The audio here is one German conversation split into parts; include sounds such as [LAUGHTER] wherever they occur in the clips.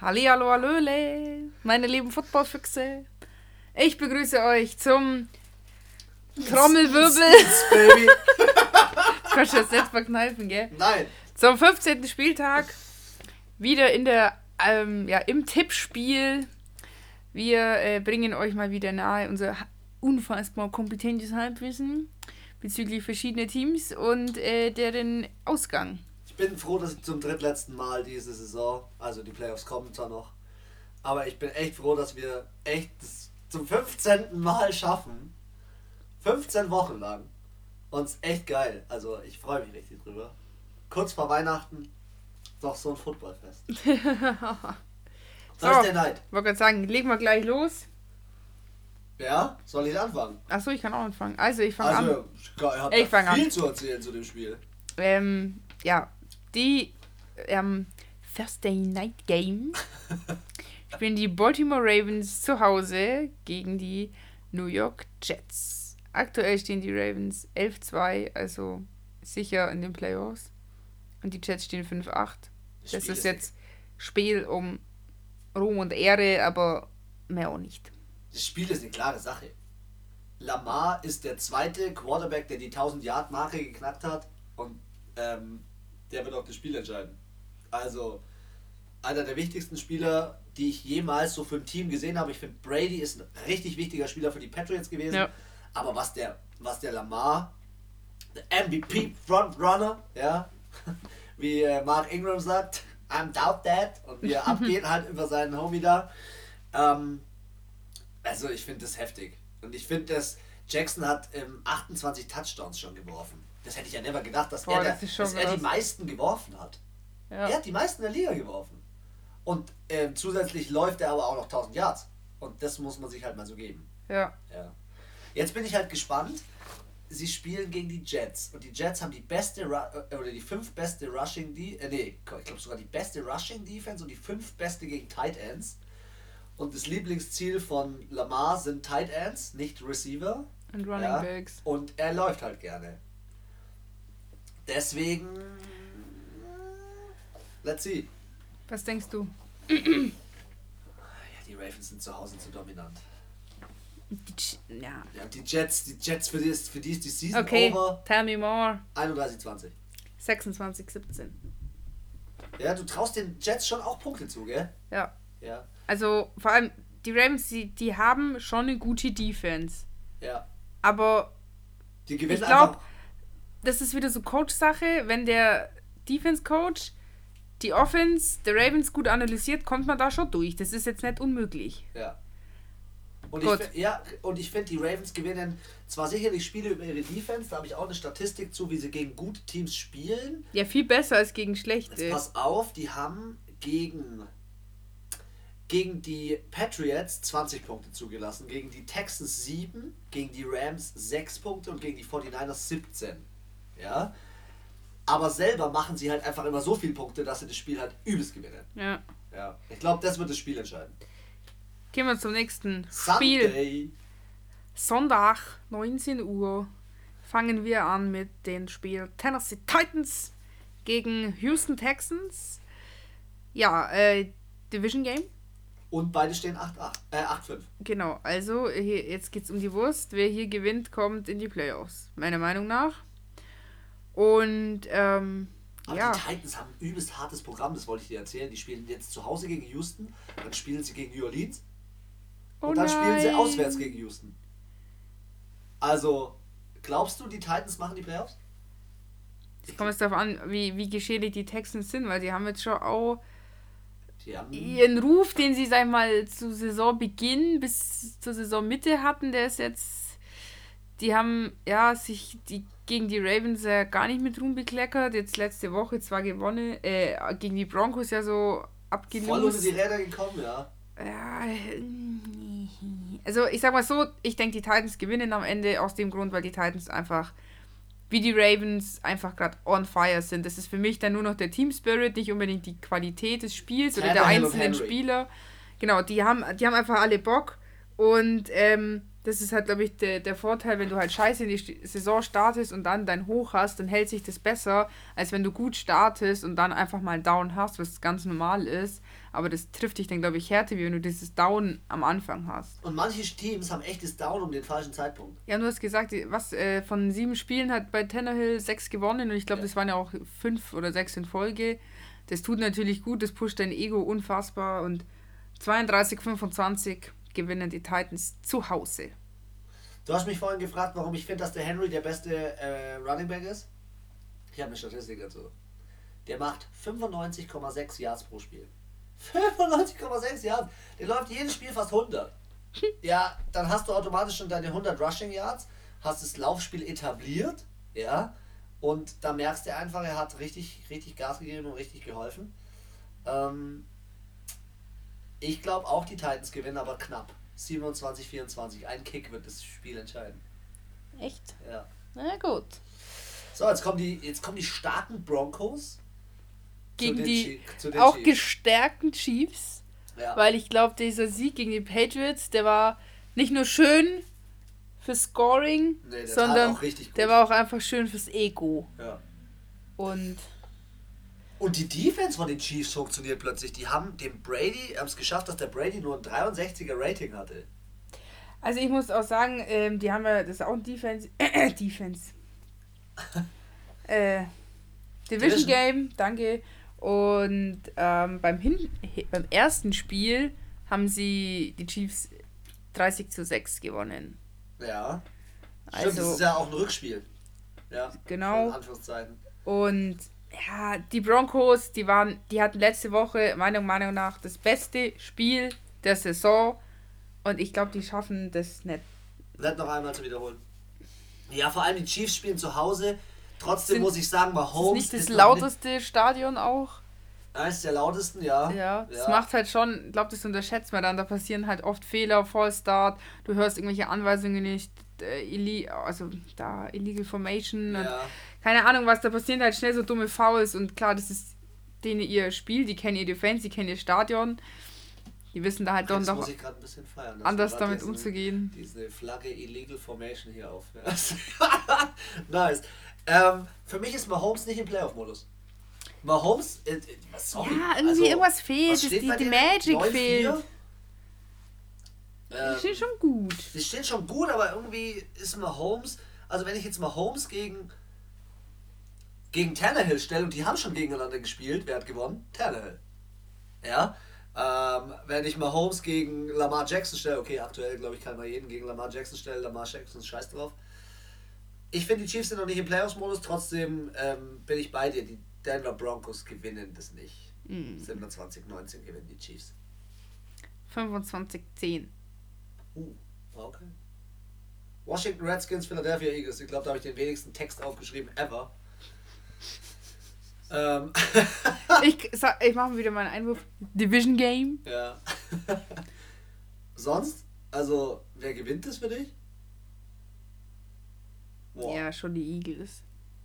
Hallihallo, hallöle, meine lieben Footballfüchse. Ich begrüße euch zum Trommelwirbel. Baby. [LAUGHS] Kannst du das jetzt verkneifen, gell? Nein. Zum 15. Spieltag. Wieder in der, ähm, ja, im Tippspiel. Wir äh, bringen euch mal wieder nahe unser unfassbar kompetentes Halbwissen bezüglich verschiedener Teams und äh, deren Ausgang bin froh, dass ich zum drittletzten Mal diese Saison, also die Playoffs kommen zwar noch, aber ich bin echt froh, dass wir echt zum 15. Mal schaffen. 15 Wochen lang. Und es echt geil. Also ich freue mich richtig drüber. Kurz vor Weihnachten doch so ein Footballfest. [LAUGHS] so, ist der Neid. Ich wollte gerade sagen, legen wir gleich los. Ja, soll ich anfangen? Achso, ich kann auch anfangen. Also ich fange also, an. Ich, ich fange an. viel zu erzählen zu dem Spiel. Ähm, ja, die ähm, Thursday Night Game spielen die Baltimore Ravens zu Hause gegen die New York Jets. Aktuell stehen die Ravens 11-2, also sicher in den Playoffs. Und die Jets stehen 5-8. Das, das ist jetzt Spiel um Ruhm und Ehre, aber mehr auch nicht. Das Spiel ist eine klare Sache. Lamar ist der zweite Quarterback, der die 1000-Yard-Marke geknackt hat. Und ähm, der wird auch das Spiel entscheiden. Also, einer der wichtigsten Spieler, die ich jemals so für ein Team gesehen habe. Ich finde, Brady ist ein richtig wichtiger Spieler für die Patriots gewesen. Ja. Aber was der, was der Lamar, der MVP Frontrunner, ja, [LAUGHS] wie äh, Mark Ingram sagt, I'm doubt that, und wie er [LAUGHS] abgeht halt über seinen Homie da. Ähm, also, ich finde das heftig. Und ich finde, dass Jackson hat ähm, 28 Touchdowns schon geworfen. Das hätte ich ja never gedacht, dass, Boah, er, der, dass er die meisten geworfen hat. Ja. Er hat die meisten der Liga geworfen. Und äh, zusätzlich läuft er aber auch noch 1000 Yards. Und das muss man sich halt mal so geben. Ja. ja. Jetzt bin ich halt gespannt. Sie spielen gegen die Jets. Und die Jets haben die beste, äh, oder die fünf beste Rushing, die, äh, nee, ich glaube sogar die beste Rushing Defense und die fünf beste gegen Tight Ends. Und das Lieblingsziel von Lamar sind Tight Ends, nicht Receiver. Und Running ja. Backs. Und er läuft halt gerne. Deswegen. Let's see. Was denkst du? ja, die Ravens sind zu Hause zu dominant. Die, ja. ja. Die Jets, die Jets für die ist, für die, ist die Season okay, over. Tell me more. 31-20. 26-17. Ja, du traust den Jets schon auch Punkte zu, gell? Ja. Ja. Also vor allem die Ravens, die, die haben schon eine gute Defense. Ja. Aber die gewinnen ich glaube, das ist wieder so Coach-Sache. Wenn der Defense-Coach die Offense der Ravens gut analysiert, kommt man da schon durch. Das ist jetzt nicht unmöglich. Ja. Und Gut. ich, ja, und ich finde, die Ravens gewinnen zwar sicherlich Spiele über ihre Defense, da habe ich auch eine Statistik zu, wie sie gegen gute Teams spielen. Ja, viel besser als gegen schlechte. Jetzt pass auf, die haben gegen, gegen die Patriots 20 Punkte zugelassen, gegen die Texans 7, gegen die Rams 6 Punkte und gegen die 49ers 17 ja. Aber selber machen sie halt einfach immer so viele Punkte, dass sie das Spiel halt übelst gewinnen. Ja. Ja. Ich glaube, das wird das Spiel entscheiden. Gehen wir zum nächsten Sunday. Spiel. Sonntag, 19 Uhr, fangen wir an mit dem Spiel Tennessee Titans gegen Houston Texans. Ja, äh, Division Game. Und beide stehen 8-5. Äh, genau, also hier, jetzt geht es um die Wurst. Wer hier gewinnt, kommt in die Playoffs. Meiner Meinung nach. Und ähm, aber ja. die Titans haben ein übelst hartes Programm, das wollte ich dir erzählen. Die spielen jetzt zu Hause gegen Houston, dann spielen sie gegen New Orleans und oh dann spielen sie auswärts gegen Houston. Also, glaubst du, die Titans machen die Playoffs? Es kommt jetzt darauf an, wie, wie geschädigt die Texans sind, weil die haben jetzt schon auch ihren Ruf, den sie, sag ich mal, zu Saisonbeginn bis zur Saisonmitte hatten, der ist jetzt. Die haben ja sich die gegen die Ravens ja gar nicht mit Ruhm bekleckert. Jetzt letzte Woche zwar gewonnen, äh, gegen die Broncos ja so abgelöst. Voll unter die Räder gekommen, ja. Ja, also ich sag mal so, ich denke, die Titans gewinnen am Ende aus dem Grund, weil die Titans einfach wie die Ravens einfach gerade on fire sind. Das ist für mich dann nur noch der Team Spirit, nicht unbedingt die Qualität des Spiels oder der einzelnen Spieler. Genau, die haben, die haben einfach alle Bock und ähm, das ist halt, glaube ich, der, der Vorteil, wenn du halt scheiße in die Saison startest und dann dein Hoch hast, dann hält sich das besser, als wenn du gut startest und dann einfach mal einen Down hast, was ganz normal ist. Aber das trifft dich dann, glaube ich, härter, wie wenn du dieses Down am Anfang hast. Und manche Teams haben echtes Down um den falschen Zeitpunkt. Ja, du hast gesagt, was äh, von sieben Spielen hat bei Tannehill sechs gewonnen und ich glaube, Ja. das waren ja auch fünf oder sechs in Folge. Das tut natürlich gut, das pusht dein Ego unfassbar und 32, 25 gewinnen die Titans zu Hause. Du hast mich vorhin gefragt, warum ich finde, dass der Henry der beste äh, Running Back ist. Ich habe eine Statistik dazu. Der macht 95,6 Yards pro Spiel. 95,6 Yards. Der läuft jedes Spiel fast 100. [LAUGHS] Ja, dann hast du automatisch schon deine 100 Rushing Yards, hast das Laufspiel etabliert, ja, und da merkst du einfach, er hat richtig, richtig Gas gegeben und richtig geholfen. Ähm, ich glaube auch, die Titans gewinnen, aber knapp. 27, 24. Ein Kick wird das Spiel entscheiden. Echt? Ja. Na gut. So, jetzt kommen die, jetzt kommen die starken Broncos. Gegen die Chi- zu den auch Chiefs. gestärkten Chiefs, Ja. weil ich glaube, dieser Sieg gegen die Patriots, der war nicht nur schön für Scoring, Nee, der sondern der war auch einfach schön fürs Ego. ja. Und Und die Defense von den Chiefs funktioniert plötzlich. Die haben dem Brady, haben es geschafft, dass der Brady nur ein 63er Rating hatte. Also ich muss auch sagen, ähm, die haben ja, das ist auch ein Defense, [COUGHS] Defense. [LAUGHS] äh, Division Division. Game, danke. Und ähm, beim, Hin beim ersten Spiel haben sie die Chiefs 30 zu 6 gewonnen. Ja. Stimmt, Also- das ist ja auch ein Rückspiel. Ja. Genau. Und ja, die Broncos, die waren, die hatten letzte Woche meiner Meinung nach das beste Spiel der Saison. Und ich glaube, die schaffen das nicht. Nicht noch einmal zu wiederholen. Ja, vor allem die Chiefs spielen zu Hause. Trotzdem Sind- muss ich sagen, Das ist Mahomes nicht das noch lauteste Stadion auch. Eines der lautesten, ja. Ja, das macht halt schon, ich glaube, das unterschätzt man dann. Da passieren halt oft Fehler, Fallstart, du hörst irgendwelche Anweisungen nicht, äh, also da Illegal Formation und Ja. keine Ahnung was, da passieren halt schnell so dumme Fouls und klar, das ist denen ihr Spiel, die kennen ihr Defense, die kennen ihr Stadion. Die wissen da halt dann doch feiern. anders damit diesen- umzugehen. Diese Flagge Illegal Formation hier auf. [LAUGHS] nice. Ähm, für mich ist Mahomes nicht im Playoff-Modus. Mahomes, äh, äh, sorry. Ja, irgendwie also, irgendwas fehlt, die- die? Magic 9-4? fehlt. Ähm, Die stehen schon gut. Die stehen schon gut, aber irgendwie ist Mahomes, also wenn ich jetzt Mahomes gegen gegen Tannehill stelle und die haben schon gegeneinander gespielt, wer hat gewonnen? Tannehill. Ja. Ähm, wenn ich Mahomes gegen Lamar Jackson stelle, okay, aktuell glaube ich kann man jeden gegen Lamar Jackson stellen, Lamar Jackson ist scheiß drauf. Ich finde, die Chiefs sind noch nicht im Playoffs-Modus, trotzdem ähm, bin ich bei dir. Die Denver Broncos gewinnen das nicht. Mhm. 27, 19 gewinnen die Chiefs. 25, 10. Uh, okay. Washington Redskins, Philadelphia Eagles. Ich glaube, da habe ich den wenigsten Text aufgeschrieben ever. [LAUGHS] ähm, Ich, sag- ich mache wieder meinen Einwurf. Division Game. ja. Sonst? Also, wer gewinnt das für dich? Boah. Ja, schon die Eagles.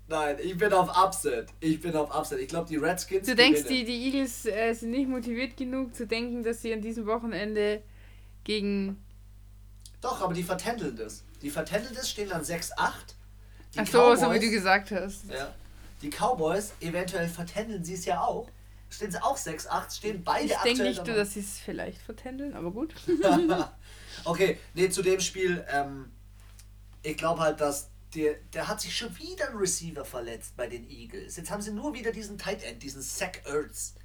Nein, ich bin auf Upset. Ich bin auf Upset. Ich glaube, die Redskins. Du denkst, gewinnen. die, die Eagles äh, sind nicht motiviert genug zu denken, dass sie an diesem Wochenende gegen. Doch, aber die vertändeln das. Die vertändeln das, stehen dann 6-8. Die Ach so, so wie Cowboys- du gesagt hast. Ja. Die Cowboys, eventuell vertändeln sie es ja auch. Stehen sie auch 6-8, stehen beide Ich denke nicht, dabei. dass sie es vielleicht vertändeln, aber gut. [LAUGHS] okay, nee, zu dem Spiel, ähm, ich glaube halt, dass der, der hat sich schon wieder ein Receiver verletzt bei den Eagles. Jetzt haben sie nur wieder diesen Tight End, diesen Zach Ertz.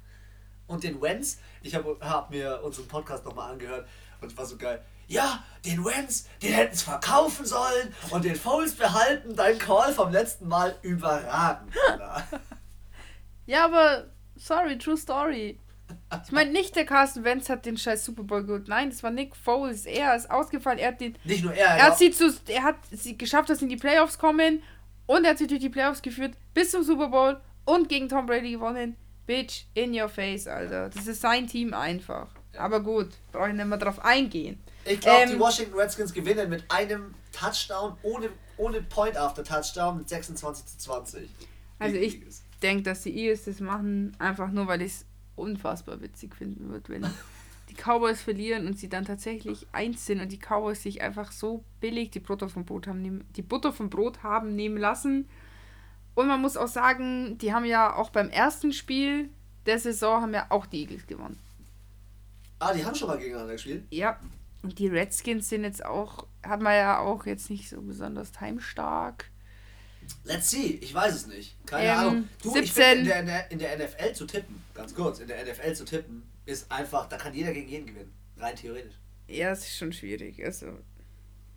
Und den Wentz, ich habe hab mir unseren Podcast nochmal angehört und es war so geil. Ja, den Wentz, den hätten sie verkaufen sollen und den Foles behalten. Dein Call vom letzten Mal überragend. [LAUGHS] Ja, aber sorry, true story. Ich meine, nicht der Carsten Wentz hat den scheiß Super Bowl geholt. Nein, das war Nick Foles. Er ist ausgefallen. Er hat den. Nicht nur er, Er hat sie zu. Er hat sie geschafft, dass sie in die Playoffs kommen. Und er hat sie durch die Playoffs geführt bis zum Super Bowl und gegen Tom Brady gewonnen. Bitch, in your face, Alter. Das ist sein Team einfach. Aber gut, brauche ich nicht mehr drauf eingehen. Ich glaube, die Ähm, Washington Redskins gewinnen mit einem Touchdown ohne, ohne Point after Touchdown mit 26 zu 20. Also ich die denke, dass die Eagles das machen, einfach nur, weil ich es unfassbar witzig finden würde, wenn [LAUGHS] die Cowboys verlieren und sie dann tatsächlich eins sind und die Cowboys sich einfach so billig die Butter vom Brot haben nehmen, die Butter vom Brot haben nehmen lassen. Und man muss auch sagen, die haben ja auch beim ersten Spiel der Saison haben ja auch die Eagles gewonnen. Ah, die haben schon mal gegeneinander gespielt? Ja. Und die Redskins sind jetzt auch, hat man ja auch jetzt nicht so besonders timestark. Let's see, ich weiß es nicht. Keine Ähm, Ahnung. Du, 17. ich finde, in der, in der NFL zu tippen, ganz kurz, in der NFL zu tippen, ist einfach, da kann jeder gegen jeden gewinnen. Rein theoretisch. Ja, es ist schon schwierig. Also,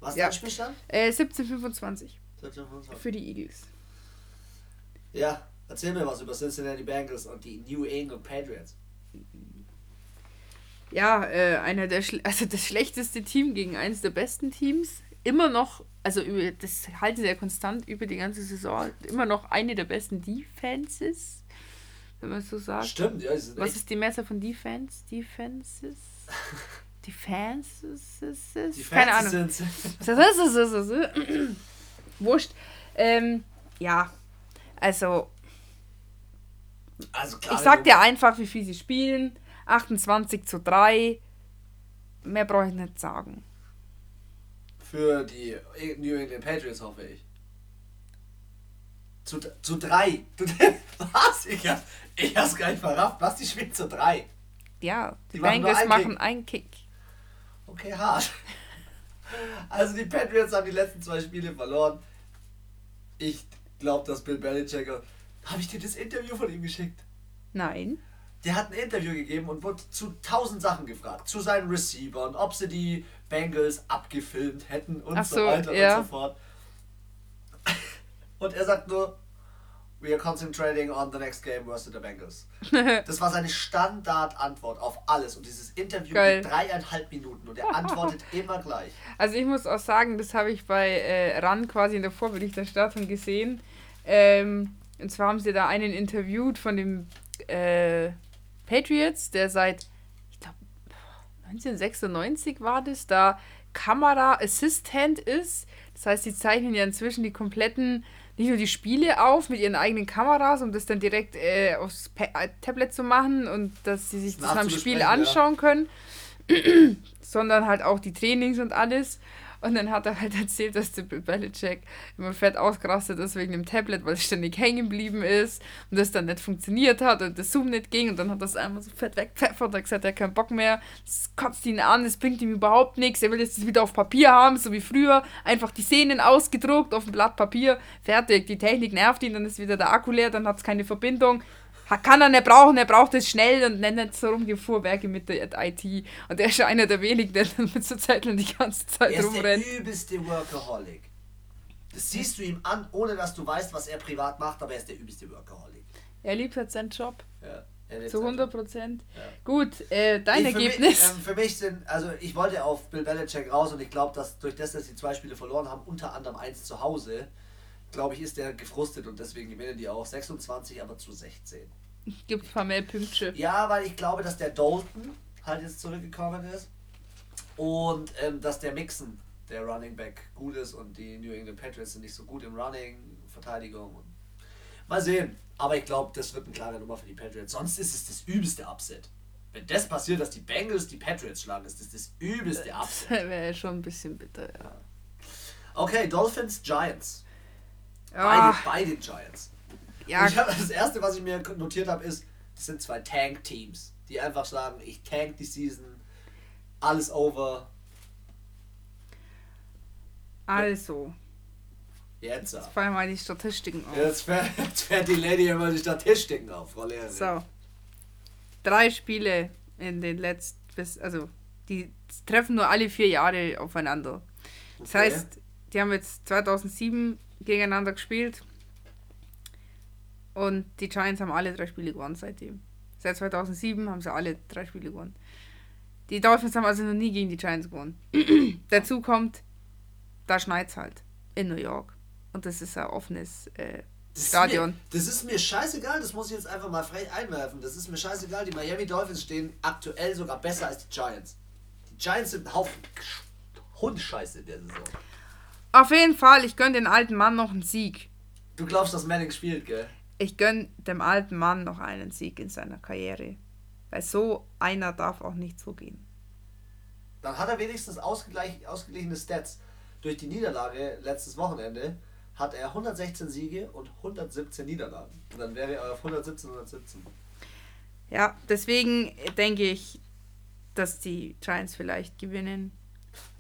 Was ist Ja. dein Spielstand? äh, 1725 17,25. für die Eagles. Ja, erzähl mir was über Cincinnati Bengals und die New England Patriots. Ja, äh, einer der schl [LAUGHS] also das schlechteste Team gegen eines der besten Teams. Immer noch, also über, das halten sie ja konstant über die ganze Saison. Immer noch eine der besten Defenses, wenn man so sagt. Stimmt, ja, sind Was ist die Mehrzahl von Defense? Defenses? Defenses? die Keine Ahnung. ist, ist, ist. Wurscht. Ähm, ja, also Also klar, ich sag dir einfach, wie viel sie spielen. 28 zu 3. Mehr brauche ich nicht sagen. Für die New England Patriots hoffe ich. Zu, zu drei. Du, [LAUGHS] was? Ich, hab, ich hab's gar nicht verrafft. Was? Die spielen zu drei. Ja, die, Die machen Bengals einen machen Kick. einen Kick. Okay, hart. Also die Patriots haben die letzten zwei Spiele verloren. Ich glaube, dass Bill Belichick... Habe ich dir das Interview von ihm geschickt? Nein. Der hat ein Interview gegeben und wurde zu tausend Sachen gefragt. Zu seinen Receivern, ob sie die Bengals abgefilmt hätten und Ach so, so, weiter ja. und so fort. Und er sagt nur, we are concentrating on the next game versus the Bengals. [LAUGHS] Das war seine Standardantwort auf alles. Und dieses Interview Geil. geht dreieinhalb Minuten und er antwortet [LAUGHS] immer gleich. Also ich muss auch sagen, das habe ich bei äh, RAN quasi in der Vorberichterstattung gesehen. Ähm, und zwar haben sie da einen interviewt von dem äh, Patriots, der seit, ich glaube, 1996 war das, da Kamera-Assistant ist. Das heißt, sie zeichnen ja inzwischen die kompletten, nicht nur die Spiele auf mit ihren eigenen Kameras, um das dann direkt äh, aufs pa äh, Tablet zu machen und dass sie sich das am Spiel Nachzubesprechen, ja. anschauen können, [CLEARS THROAT] sondern halt auch die Trainings und alles. Und dann hat er halt erzählt, dass der Belichick immer fett ausgerastet ist wegen dem Tablet, weil es ständig hängen geblieben ist und das dann nicht funktioniert hat und das Zoom nicht ging. Und dann hat er es einmal so fett wegpfeffert und hat gesagt, er hat keinen Bock mehr, es kotzt ihn an, es bringt ihm überhaupt nichts, er will jetzt wieder auf Papier haben, so wie früher, einfach die Szenen ausgedruckt auf ein Blatt Papier, fertig, die Technik nervt ihn, dann ist wieder der Akku leer, dann hat es keine Verbindung, kann er nicht brauchen, er braucht es schnell und nennt nicht so rum die Fuhrwerke mit der IT. Und er ist einer der wenigen, der mit so Zetteln die ganze Zeit Er ist rumrennt. der übelste Workaholic. Das siehst du ihm an, ohne dass du weißt, was er privat macht, aber er ist der übelste Workaholic. Er liebt halt seinen Job. Ja, er Zu seinen 100 Job. Prozent. Ja. Gut, äh, dein Ich- für Ergebnis. Mich, ähm, für mich sind, also ich wollte auf Bill Belichick raus und ich glaube, dass durch das, dass sie zwei Spiele verloren haben, unter anderem eins zu Hause, glaube ich, ist der gefrustet und deswegen gewinnen die auch 26, aber zu 16. Gibt ein paar mehr Pünktchen. Ja, weil ich glaube, dass der Dalton halt jetzt zurückgekommen ist und ähm, dass der Mixon, der Running Back, gut ist und die New England Patriots sind nicht so gut im Running, Verteidigung. Und mal sehen. Aber ich glaube, das wird eine klare Nummer für die Patriots. Sonst ist es das übelste Upset. Wenn das passiert, dass die Bengals die Patriots schlagen, ist das das übelste Das Upset. wäre schon ein bisschen bitter, ja. Okay, Dolphins, Giants. Ah, beide Giants. ja, ich hab, das erste, was ich mir notiert habe, ist, das sind zwei Tank-Teams, die einfach sagen, ich tank die Season, alles over, also. jetzt. Jetzt fallen mal die Statistiken auf. Jetzt fährt, jetzt fährt die Lady immer die Statistiken auf, Frau Lehrerin. So. Drei Spiele in den letzten, bis, also die treffen nur alle vier Jahre aufeinander. Das Okay. heißt, die haben jetzt 2007 gegeneinander gespielt und die Giants haben alle drei Spiele gewonnen seitdem. Seit 2007 haben sie alle drei Spiele gewonnen. Die Dolphins haben also noch nie gegen die Giants gewonnen. [CLEARS THROAT] Dazu kommt, da schneit's halt in New York. Und das ist ein offenes äh, Das ist Stadion. Mir, das ist mir scheißegal, das muss ich jetzt einfach mal frech einwerfen. Das ist mir scheißegal. Die Miami Dolphins stehen aktuell sogar besser als die Giants. Die Giants sind ein Haufen Hundscheiße in der Saison. Auf jeden Fall, ich gönne den alten Mann noch einen Sieg. Du glaubst, dass Manning spielt, gell? Ich gönne dem alten Mann noch einen Sieg in seiner Karriere. Weil so einer darf auch nicht so gehen. Dann hat er wenigstens ausgleich, ausgeglichene Stats. Durch die Niederlage letztes Wochenende hat er 116 Siege und 117 Niederlagen. Und dann wäre er auf 117, 117. Ja, deswegen denke ich, dass die Giants vielleicht gewinnen.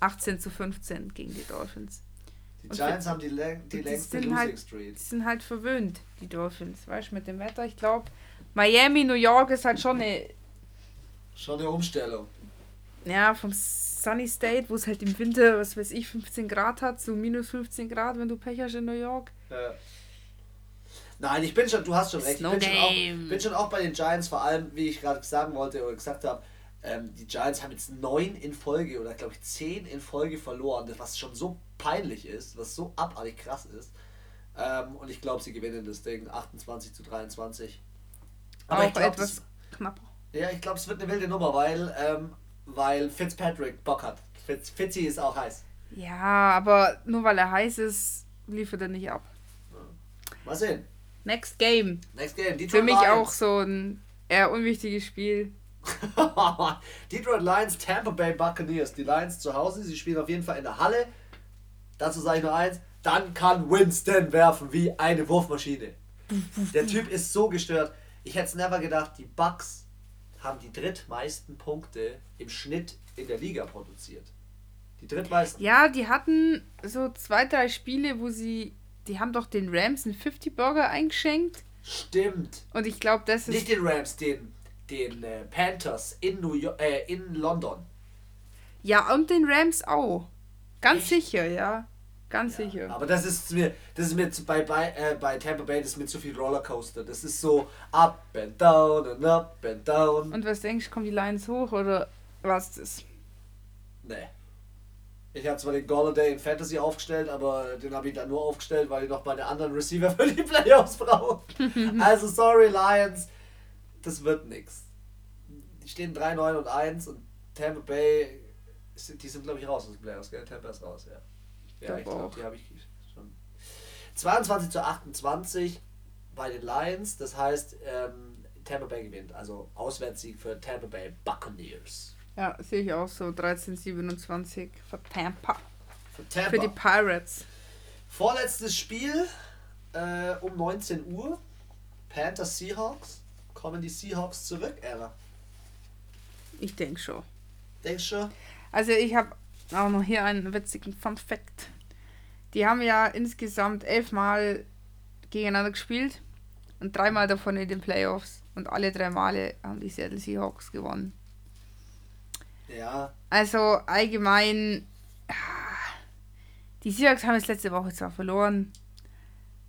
18 zu 15 gegen die Dolphins. Die Giants haben die, läng- die die längste sind Losing halt- Die Streak. sind halt verwöhnt, die Dolphins. Weißt du, mit dem Wetter. Ich glaube, Miami, New York ist halt schon eine, Schon eine Umstellung. ja, vom Sunny State, wo es halt im Winter, was weiß ich, 15 Grad hat, so minus 15 Grad, wenn du Pech hast in New York. Ja. Nein, ich bin schon, du hast schon recht. Ich no bin schon, auch, bin schon auch bei den Giants, vor allem, wie ich gerade sagen wollte oder gesagt habe, ähm, die Giants haben jetzt neun in Folge oder glaube ich zehn in Folge verloren, das- was schon so peinlich ist, was so abartig krass ist. Ähm, und ich glaube, sie gewinnen das Ding 28 zu 23. Aber auch ich glaube, etwas knapper. ja, ich glaube, es wird eine wilde Nummer, weil, ähm, weil Fitzpatrick Bock hat. Fitz, Fitzy ist auch heiß. Ja, aber nur weil er heiß ist, liefert er nicht ab. Mal sehen. Next Game. Next game. Detroit Für mich Lions. auch so ein eher unwichtiges Spiel. [LAUGHS] Detroit Lions, Tampa Bay Buccaneers. Die Lions zu Hause, sie spielen auf jeden Fall in der Halle. Dazu sage ich nur eins. Dann kann Winston werfen wie eine Wurfmaschine. Der Typ ist so gestört. Ich hätte es never gedacht, die Bucks haben die drittmeisten Punkte im Schnitt in der Liga produziert. Die drittmeisten. Ja, die hatten so zwei, drei Spiele, wo sie. Die haben doch den Rams einen 50-Burger eingeschenkt. Stimmt. Und ich glaube, das ist. Nicht den Rams, den, den äh, Panthers in, New York, äh, in London. Ja, und den Rams auch. Ganz Echt? sicher, ja. Ganz sicher. Aber das ist mir, das ist mir zu- bei, bei, äh, bei Tampa Bay, das ist mir zu viel Rollercoaster. Das ist so up and down and up and down. Und was denkst du, kommen die Lions hoch oder was ist das? nee. Ich habe zwar den Golladay in Fantasy aufgestellt, aber den habe ich dann nur aufgestellt, weil ich noch meine anderen Receiver [LAUGHS] für die Playoffs brauche. [LAUGHS] also sorry Lions, das wird nix. Die stehen 3-9 und 1 und Tampa Bay, sind- die sind glaube ich raus aus den Playoffs, gell? Tampa ist raus, ja. Ja, ich glaube, die habe ich schon. 22 zu 28 bei den Lions, das heißt ähm, Tampa Bay gewinnt, also Auswärtssieg für Tampa Bay Buccaneers. Ja, sehe ich auch so. 13,27 für Tampa. Für Tampa. Für die Pirates. Vorletztes Spiel äh, um 19 Uhr. Panthers Seahawks. Kommen die Seahawks zurück, Ära? Ich denke schon. Denkst du? Also ich habe auch noch hier einen witzigen Fun Fact. Die haben ja insgesamt elfmal gegeneinander gespielt und dreimal davon in den Playoffs. Und alle drei Male haben die Seattle Seahawks gewonnen. Ja. Also allgemein, ah, die Seahawks haben es letzte Woche zwar verloren,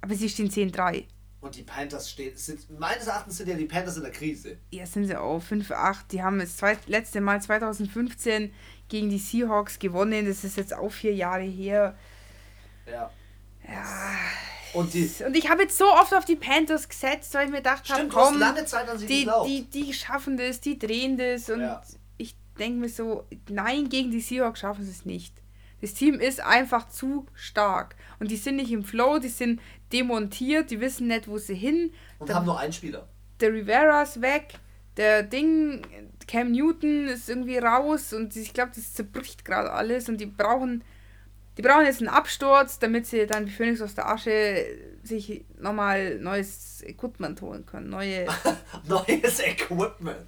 aber sie stehen 10-3. Und die Panthers stehen. Sind, meines Erachtens sind ja die Panthers in der Krise. Ja, sind sie auch 5-8. Die haben das zweit, letzte Mal 2015 gegen die Seahawks gewonnen. Das ist jetzt auch vier Jahre her. Ja. Ja. Und die. Und ich habe jetzt so oft auf die Panthers gesetzt, weil ich mir gedacht habe, komm, lange Zeit an sie die, die, die schaffen das, die drehen das. Und Ja. ich denke mir so, nein, gegen die Seahawks schaffen sie es nicht. Das Team ist einfach zu stark. Und die sind nicht im Flow, die sind demontiert, die wissen nicht, wo sie hin. und der- haben nur einen Spieler. Der Rivera ist weg, der Ding, Cam Newton ist irgendwie raus und ich glaube, das zerbricht gerade alles und die brauchen, die brauchen jetzt einen Absturz, damit sie dann wie Phoenix aus der Asche sich nochmal neues Equipment holen können. Neue, [LAUGHS] Neues Equipment.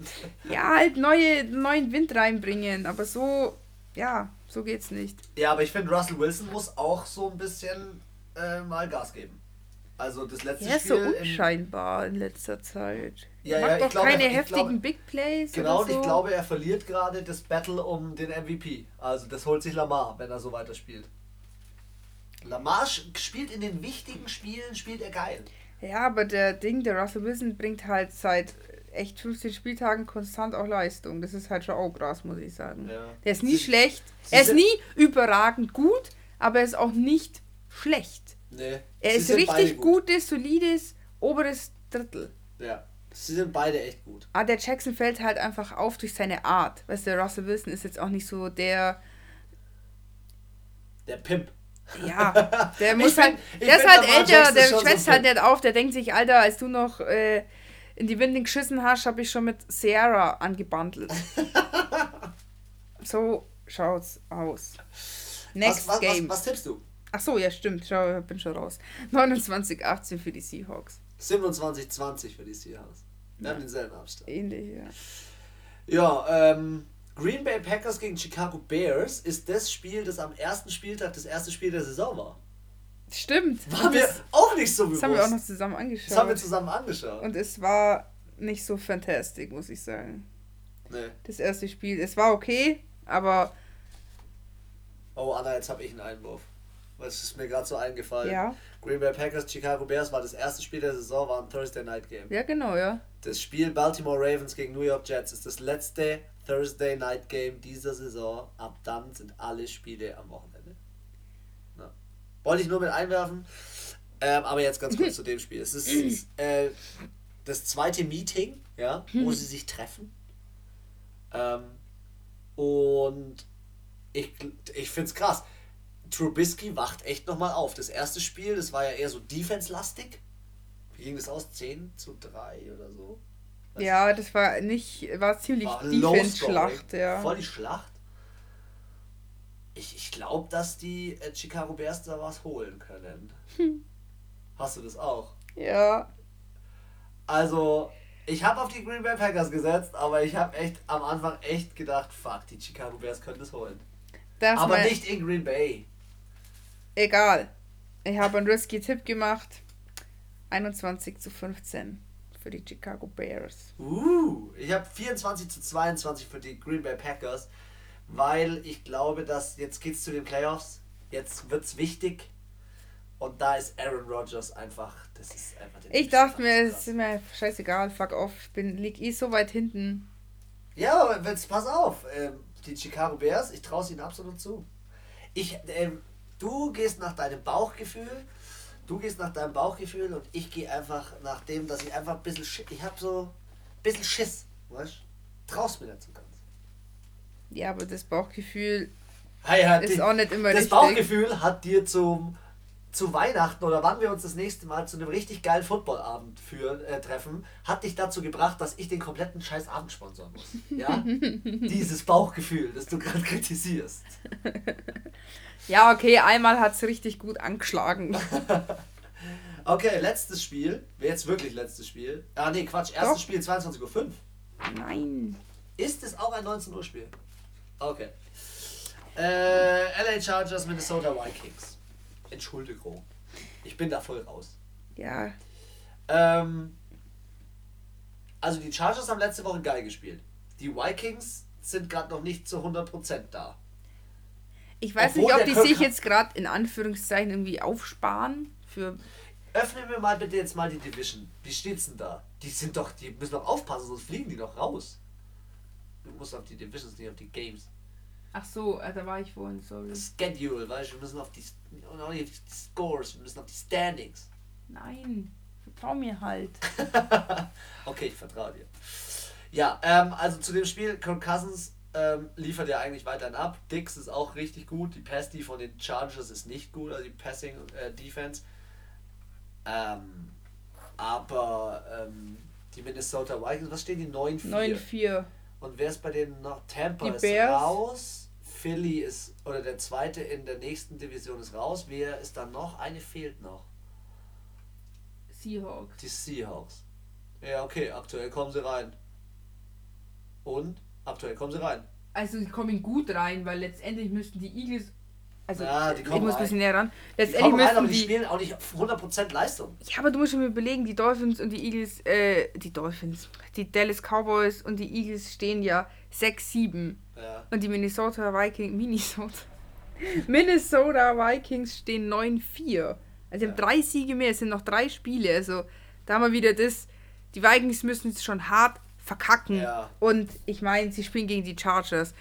ja, halt neue, neuen Wind reinbringen, aber so, ja, so geht's nicht. Ja, aber ich finde, Russell Wilson muss auch so ein bisschen äh, mal Gas geben. Also das letzte Er ist so Spiel. in, unscheinbar in letzter Zeit. Ja, Macht ja, doch glaube, keine ich heftigen glaube- Big Plays Genau, oder und so. ich glaube, er verliert gerade das Battle um den MVP. Also das holt sich Lamar, wenn er so weiterspielt. Lamar spielt in den wichtigen Spielen, spielt er geil. Ja, aber der Ding, der Russell Wilson bringt halt seit echt 15 Spieltagen konstant auch Leistung. Das ist halt schon auch krass, muss ich sagen. Ja. Der ist nie Sie- schlecht. Sie Er ist nie überragend gut, aber er ist auch nicht schlecht. Nee, Er sie ist richtig gutes, solides, oberes Drittel. Ja, sie sind beide echt gut. Ah, der Jackson fällt halt einfach auf durch seine Art. Weißt du, der Russell Wilson ist jetzt auch nicht so der, Der Pimp. ja, [LAUGHS] der muss find- halt, der ist halt älter, der schwätzt halt nicht auf, der denkt sich, Alter, als du noch äh, in die Winding geschissen hast, habe ich schon mit Sierra angebandelt. [LAUGHS] so schaut's aus. Next was, was, Game. Was, was tippst du? Ach so, ja, stimmt. Schau, bin schon raus. 29-18 für die Seahawks. 27-20 für die Seahawks. Wir haben denselben Abstand. Ähnlich, ja. Ja, ähm, Green Bay Packers gegen Chicago Bears ist das Spiel, das am ersten Spieltag das erste Spiel der Saison war. Stimmt. War mir auch nicht so bewusst. Das haben wir auch noch zusammen angeschaut. Das haben wir zusammen angeschaut. Und es war nicht so fantastic, muss ich sagen. Nee. Das erste Spiel. Es war okay, aber Oh, Anna, jetzt habe ich einen Einwurf. Was ist mir gerade so eingefallen? ja. Green Bay Packers, Chicago Bears war das erste Spiel der Saison, war ein Thursday Night Game. Ja, genau, ja. Das Spiel Baltimore Ravens gegen New York Jets ist das letzte Thursday Night Game dieser Saison. Ab dann sind alle Spiele am Wochenende. Ja. Wollte ich nur mit einwerfen. Ähm, aber jetzt ganz kurz zu dem Spiel. Es ist äh, das zweite Meeting, ja, wo sie sich treffen. Ähm, und ich, ich finde es krass. Trubisky wacht echt nochmal auf. Das erste Spiel, das war ja eher so defense-lastig. Wie ging das aus? 10 zu 3 oder so? Weiß Ja, das war nicht, war ziemlich Defense-Schlacht, ja. Voll die Schlacht. Ich, ich glaube, dass die äh, Chicago Bears da was holen können. Hm. Hast du das auch? Ja. Also, ich habe auf die Green Bay Packers gesetzt, aber ich habe echt am Anfang echt gedacht, fuck, die Chicago Bears können das holen. Das aber nicht in Green Bay. Egal. Ich habe einen risky Tipp gemacht. 21 zu 15 für die Chicago Bears. Uh, ich habe 24 zu 22 für die Green Bay Packers, weil ich glaube, dass jetzt geht's zu den Playoffs. Jetzt wird's wichtig. Und da ist Aaron Rodgers einfach, das ist einfach der Ich dachte mir, es ist mir scheißegal, fuck off. Ich bin, lieg eh so weit hinten. Ja, aber jetzt pass auf, ähm, die Chicago Bears, ich traue es ihnen absolut zu. Ich, ähm, du gehst nach deinem Bauchgefühl, du gehst nach deinem Bauchgefühl und ich gehe einfach nach dem, dass ich einfach ein bisschen, ich habe so ein bisschen Schiss, weißt du? Traust mir so ganz. Ja, aber das Bauchgefühl Hey, hat ist die- auch nicht immer das richtig. Bauchgefühl hat dir zum zu Weihnachten oder wann wir uns das nächste Mal zu einem richtig geilen Footballabend führen, äh, treffen, hat dich dazu gebracht, dass ich den kompletten scheiß Abend sponsern muss. Ja? [LAUGHS] Dieses Bauchgefühl, das du gerade kritisierst. [LAUGHS] Ja, okay, einmal hat es richtig gut angeschlagen. [LAUGHS] Okay, letztes Spiel. Jetzt wirklich letztes Spiel. Ah, nee, Quatsch. Erstes Doch. Spiel 22.05 Uhr. Nein. Ist es auch ein 19 Uhr Spiel? Okay. Äh, LA Chargers, Minnesota Vikings. Entschuldigung. Ich bin da voll raus. Ja, Ähm, also die Chargers haben letzte Woche geil gespielt. Die Vikings sind gerade noch nicht zu 100% da. ich weiß Obwohl nicht, ob die Kirk sich jetzt gerade in Anführungszeichen irgendwie aufsparen für. Öffnen wir mal bitte jetzt mal die Division. Wie steht's denn da? Die sind doch, die müssen doch aufpassen, sonst fliegen die doch raus. Du musst auf die Divisions, nicht auf die Games. Ach so, äh, da war ich vorhin, sorry. Schedule, weißt du, wir müssen auf die, auf die Scores, wir müssen auf die Standings. Nein, vertrau mir halt. [LAUGHS] Okay, ich vertraue dir. Ja, ähm, also zu dem Spiel, Kirk Cousins ähm, liefert ja eigentlich weiterhin ab. Dix ist auch richtig gut. Die Pass, die von den Chargers ist nicht gut, also die Passing äh, Defense. Ähm, aber ähm, die Minnesota Vikings, was stehen die? 9-4. 9-4. Und wer ist bei denen noch? Tampa Die ist Bears. raus. Philly ist, oder der zweite in der nächsten Division ist raus. Wer ist dann noch? Eine fehlt noch. Seahawks. Die Seahawks. Ja, okay, aktuell kommen sie rein. Und? Aktuell kommen sie rein. Also, die kommen gut rein, weil letztendlich müssten die Eagles. Also, Ja, die ich kommen muss ein rein. bisschen näher ran. Die Letztendlich kommen rein, aber müssten die die. spielen auch nicht auf 100% Leistung. Ja, aber du musst schon mal überlegen, die Dolphins und die Eagles, äh, die Dolphins, die Dallas Cowboys und die Eagles stehen ja 6-7. Ja. Und die Minnesota Vikings, Minnesota, [LAUGHS] Minnesota Vikings stehen 9-4. Also sie haben drei Siege mehr, es sind noch drei Spiele. Also da haben wir wieder das, die Vikings müssen es schon hart verkacken. Und ich meine, sie spielen gegen die Chargers.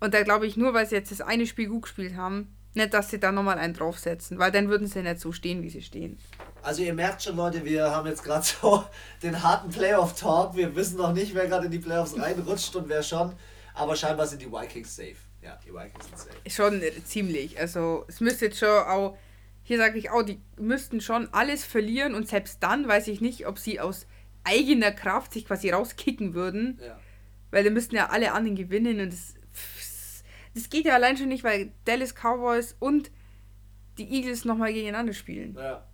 Und da glaube ich nur, weil sie jetzt das eine Spiel gut gespielt haben, nicht, dass sie da nochmal einen draufsetzen, weil dann würden sie nicht so stehen, wie sie stehen. Also ihr merkt schon, Leute, wir haben jetzt gerade so [LAUGHS] den harten Playoff-Talk. Wir wissen noch nicht, wer gerade in die Playoffs reinrutscht und wer schon. Aber scheinbar sind die Vikings safe. Ja, die Vikings sind safe. Schon ziemlich. Also es müsste jetzt schon auch, hier sage ich auch, die müssten schon alles verlieren und selbst dann weiß ich nicht, ob sie aus eigener Kraft sich quasi rauskicken würden. Ja. Weil dann müssten ja alle anderen gewinnen und das, das geht ja allein schon nicht, weil Dallas Cowboys und die Eagles nochmal gegeneinander spielen. ja.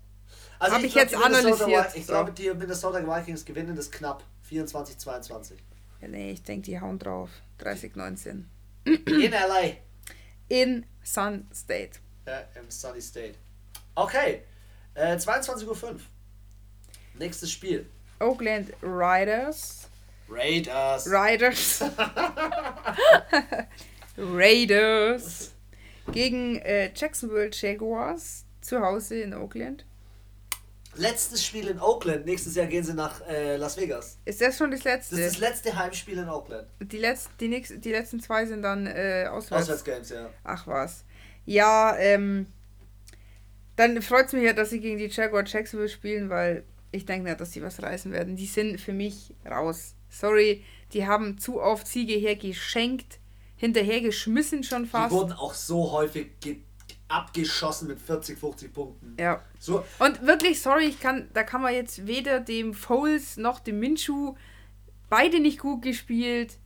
Also ich glaub, jetzt Minnesota analysiert. Ich So. glaube, die Minnesota Vikings gewinnen das knapp. 24, 22. Ja, nee, ich denke, die hauen drauf. 30-19. In LA. In Sun State. Ja, im Sunny State. Okay. Äh, 22.05 Uhr. Nächstes Spiel. Oakland Riders. Raiders. Riders. [LAUGHS] [LAUGHS] Raiders. Gegen äh, Jacksonville Jaguars. Zu Hause in Oakland. Letztes Spiel in Oakland. Nächstes Jahr gehen sie nach äh, Las Vegas. Ist das schon das letzte? Das ist das letzte Heimspiel in Oakland. die, letz die, nächst die letzten zwei sind dann äh, auswärts. Auswärtsgames, ja. Ach was. Ja, ähm. Dann freut es mich ja, dass sie gegen die Jaguar Jacksonville spielen, weil ich denke nicht, dass sie was reißen werden. Die sind für mich raus. Sorry, die haben zu oft Siege hergeschenkt, hinterhergeschmissen schon Die fast. wurden auch so häufig ge abgeschossen mit 40, 50 Punkten. Ja. So, Und wirklich, sorry, ich kann, da kann man jetzt weder dem Foles noch dem Minshu beide nicht gut gespielt.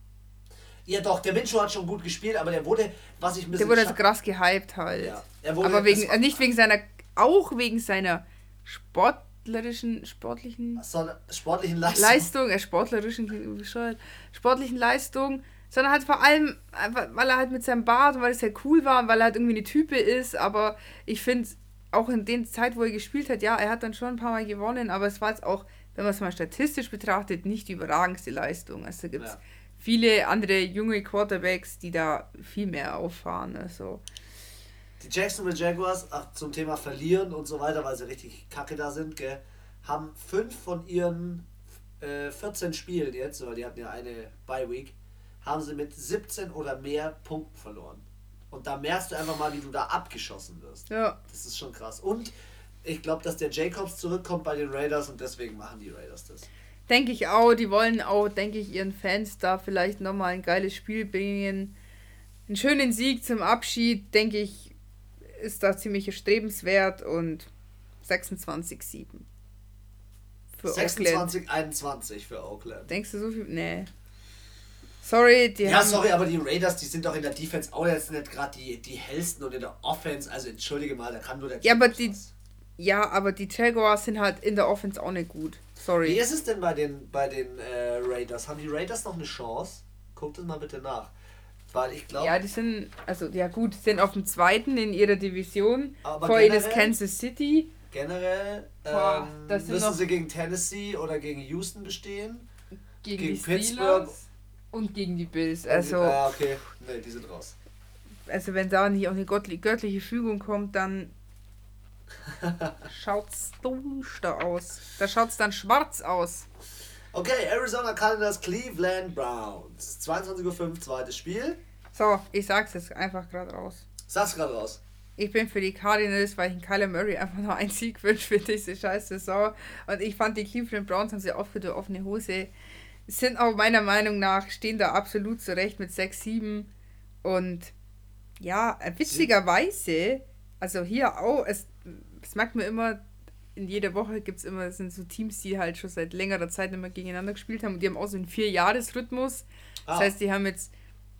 ja doch, der Minshew hat schon gut gespielt, aber der wurde, was ich ein bisschen Der wurde so krass gehypt halt. Ja, er wurde- Aber wegen, äh, nicht wegen seiner, auch wegen seiner sportlerischen, sportlichen sportlichen Leistung. Leistung, äh, sportlerischen, bescheuert, sportlichen Leistung, sondern halt vor allem, einfach, weil er halt mit seinem Bart und weil es halt cool war und weil er halt irgendwie eine Type ist, aber ich finde, auch in der Zeit, wo er gespielt hat, ja, er hat dann schon ein paar Mal gewonnen, aber es war jetzt auch, wenn man es mal statistisch betrachtet, nicht die überragendste Leistung. Also gibt es Ja. viele andere junge Quarterbacks, die da viel mehr auffahren. Also. Die Jacksonville Jaguars, ach, zum Thema Verlieren und so weiter, weil sie richtig kacke da sind, gell, haben fünf von ihren äh, 14 Spielen jetzt, weil die hatten ja eine Bye Week, haben sie mit 17 oder mehr Punkten verloren. Und da merkst du einfach mal, wie du da abgeschossen wirst. Ja. Das ist schon krass. Und ich glaube, dass der Jacobs zurückkommt bei den Raiders und deswegen machen die Raiders das. Denke ich auch, die wollen auch, denke ich, ihren Fans da vielleicht nochmal ein geiles Spiel bringen. Einen schönen Sieg zum Abschied, denke ich, ist da ziemlich erstrebenswert und 26-7. Für Oakland. 26, 21 für Oakland. Denkst du so viel? Nee. Sorry, die Ja, sorry, aber die Raiders, die sind doch in der Defense auch jetzt nicht gerade die, die hellsten und in der Offense, also entschuldige mal, da kann nur der Ja, aber die- was. Ja, aber die Jaguars sind halt in der Offense auch nicht gut. Wie Sorry. ist es denn bei den, bei den äh, Raiders? Haben die Raiders noch eine Chance? Guckt es mal bitte nach. Weil ich glaube, Ja, die sind, also ja gut, sind auf dem zweiten in ihrer Division. Aber Vor ihnen ist Kansas City. generell Boah, ähm, das müssen sie gegen Tennessee oder gegen Houston bestehen. gegen, Gegen Pittsburgh. Steelers und gegen die Bills. Also, Ah, okay. Nee, die sind raus. also wenn da nicht auch eine göttli- göttliche Fügung kommt, dann [LAUGHS] schaut's duster aus. Da schaut's dann schwarz aus. Okay, Arizona Cardinals, Cleveland Browns. 22.05 Uhr, zweites Spiel. So, ich sag's jetzt einfach gerade raus. Sag's gerade raus. Ich bin für die Cardinals, weil ich in Kyler Murray einfach nur einen Sieg wünsche für diese scheiß Saison. Und ich fand, die Cleveland Browns haben sie oft für die offene Hose. Sind auch meiner Meinung nach, stehen da absolut zurecht mit 6-7. Und ja, witzigerweise, also hier auch, es, es merkt man immer, in jeder Woche gibt es immer, es sind so Teams, die halt schon seit längerer Zeit mehr gegeneinander gespielt haben. Und die haben auch so einen Vier-Jahres-Rhythmus. Das Ah. heißt, die haben jetzt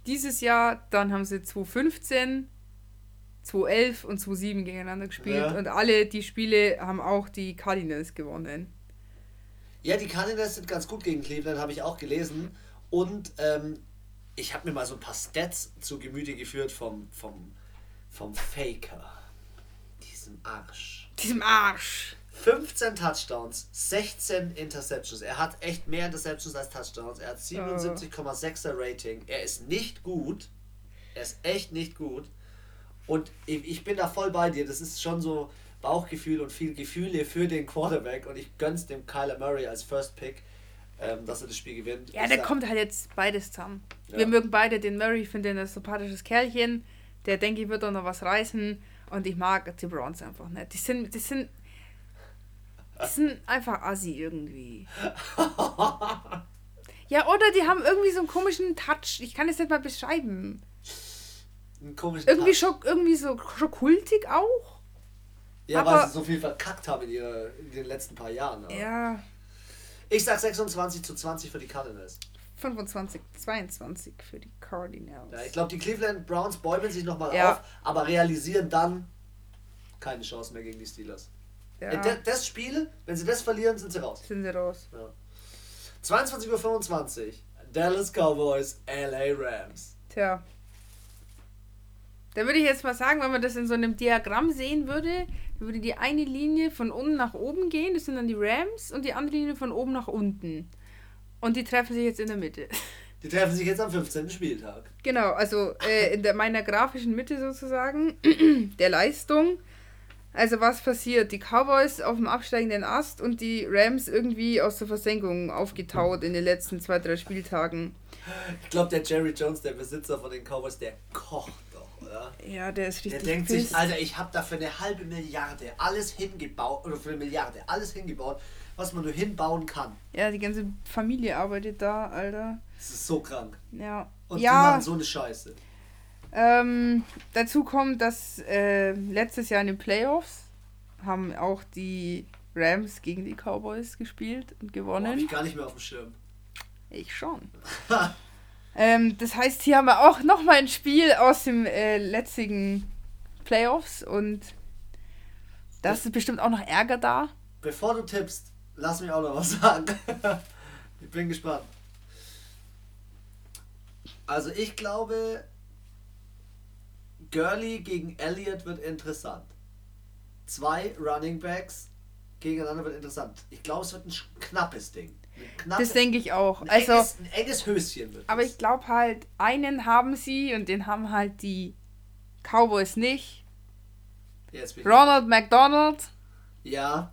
dieses Jahr, dann haben sie 2015, 2011 und 2007 gegeneinander gespielt. Ja. Und alle die Spiele haben auch die Cardinals gewonnen. Ja, die Cardinals sind ganz gut gegen Cleveland, habe ich auch gelesen. Und ähm, ich habe mir mal so ein paar Stats zu Gemüte geführt vom, vom, vom Faker. Diesem Arsch. Diesem Arsch. 15 Touchdowns, 16 Interceptions. Er hat echt mehr Interceptions als Touchdowns. Er hat 77,6er Rating. Er ist nicht gut. Er ist echt nicht gut. Und ich, ich bin da voll bei dir. Das ist schon so Bauchgefühl und viel Gefühle für den Quarterback. Und ich gönn's dem Kyler Murray als First Pick, ähm, dass er das Spiel gewinnt. Ja, da kommt halt jetzt beides zusammen. Ja. Wir mögen beide den Murray, ich finde den ein sympathisches Kerlchen. Der denke ich wird auch noch was reißen. Und ich mag die Browns einfach nicht. Die sind, die sind, die sind einfach assi irgendwie. [LAUGHS] Ja, oder die haben irgendwie so einen komischen Touch. Ich kann es nicht mal beschreiben. Einen komischen Irgendwie Touch. schon, irgendwie so, schon kultig auch. Ja, aber- weil sie so viel verkackt haben in, ihrer, in den letzten paar Jahren. aber- Ja. Ich sag 26 zu 20 für die Cardinals. 25, 22 für die Cardinals. Ja, ich glaube, die Cleveland Browns bäumen sich nochmal Ja. auf, aber realisieren dann keine Chance mehr gegen die Steelers. Ja, Äh, Das Spiel, wenn sie das verlieren, sind sie raus. sind sie raus. Ja. 22.25 Uhr. Dallas Cowboys, LA Rams. Tja. Da würde ich jetzt mal sagen, wenn man das in so einem Diagramm sehen würde, würde die eine Linie von unten nach oben gehen, das sind dann die Rams, und die andere Linie von oben nach unten. Und die treffen sich jetzt in der Mitte. Die treffen sich jetzt am 15. Spieltag. Genau, also äh, in der, meiner grafischen Mitte sozusagen, [CLEARS THROAT] der Leistung. Also was passiert? Die Cowboys auf dem absteigenden Ast und die Rams irgendwie aus der Versenkung aufgetaut in den letzten zwei, drei Spieltagen. Ich glaube, der Jerry Jones, der Besitzer von den Cowboys, der kocht oder? Ja, der ist Der richtig denkt pisst. sich, Alter, ich habe da für eine halbe Milliarde alles hingebaut, oder für eine Milliarde alles hingebaut, was man nur hinbauen kann. Ja, die ganze Familie arbeitet da, Alter. Das ist so krank. Ja. Und die ja, machen so eine Scheiße. ähm, dazu kommt, dass äh, letztes Jahr in den Playoffs haben auch die Rams gegen die Cowboys gespielt und Boah, hab gewonnen. ich gar nicht mehr auf dem Schirm. Ich schon. [LAUGHS] ähm, das heißt, hier haben wir auch nochmal ein Spiel aus dem äh, letztigen Playoffs und da ist bestimmt auch noch Ärger da. Bevor du tippst, lass mich auch noch was sagen. [LAUGHS] ich bin gespannt. Also ich glaube, Gurley gegen Elliott wird interessant. Zwei Running Backs gegeneinander wird interessant. Ich glaube, es wird ein knappes Ding. Ein knappes, Das denke ich auch. ein, Also, enges, ein enges Höschen wird aber das. ich glaube halt, einen haben sie und den haben halt die Cowboys nicht. Ronald McDonald, Ja,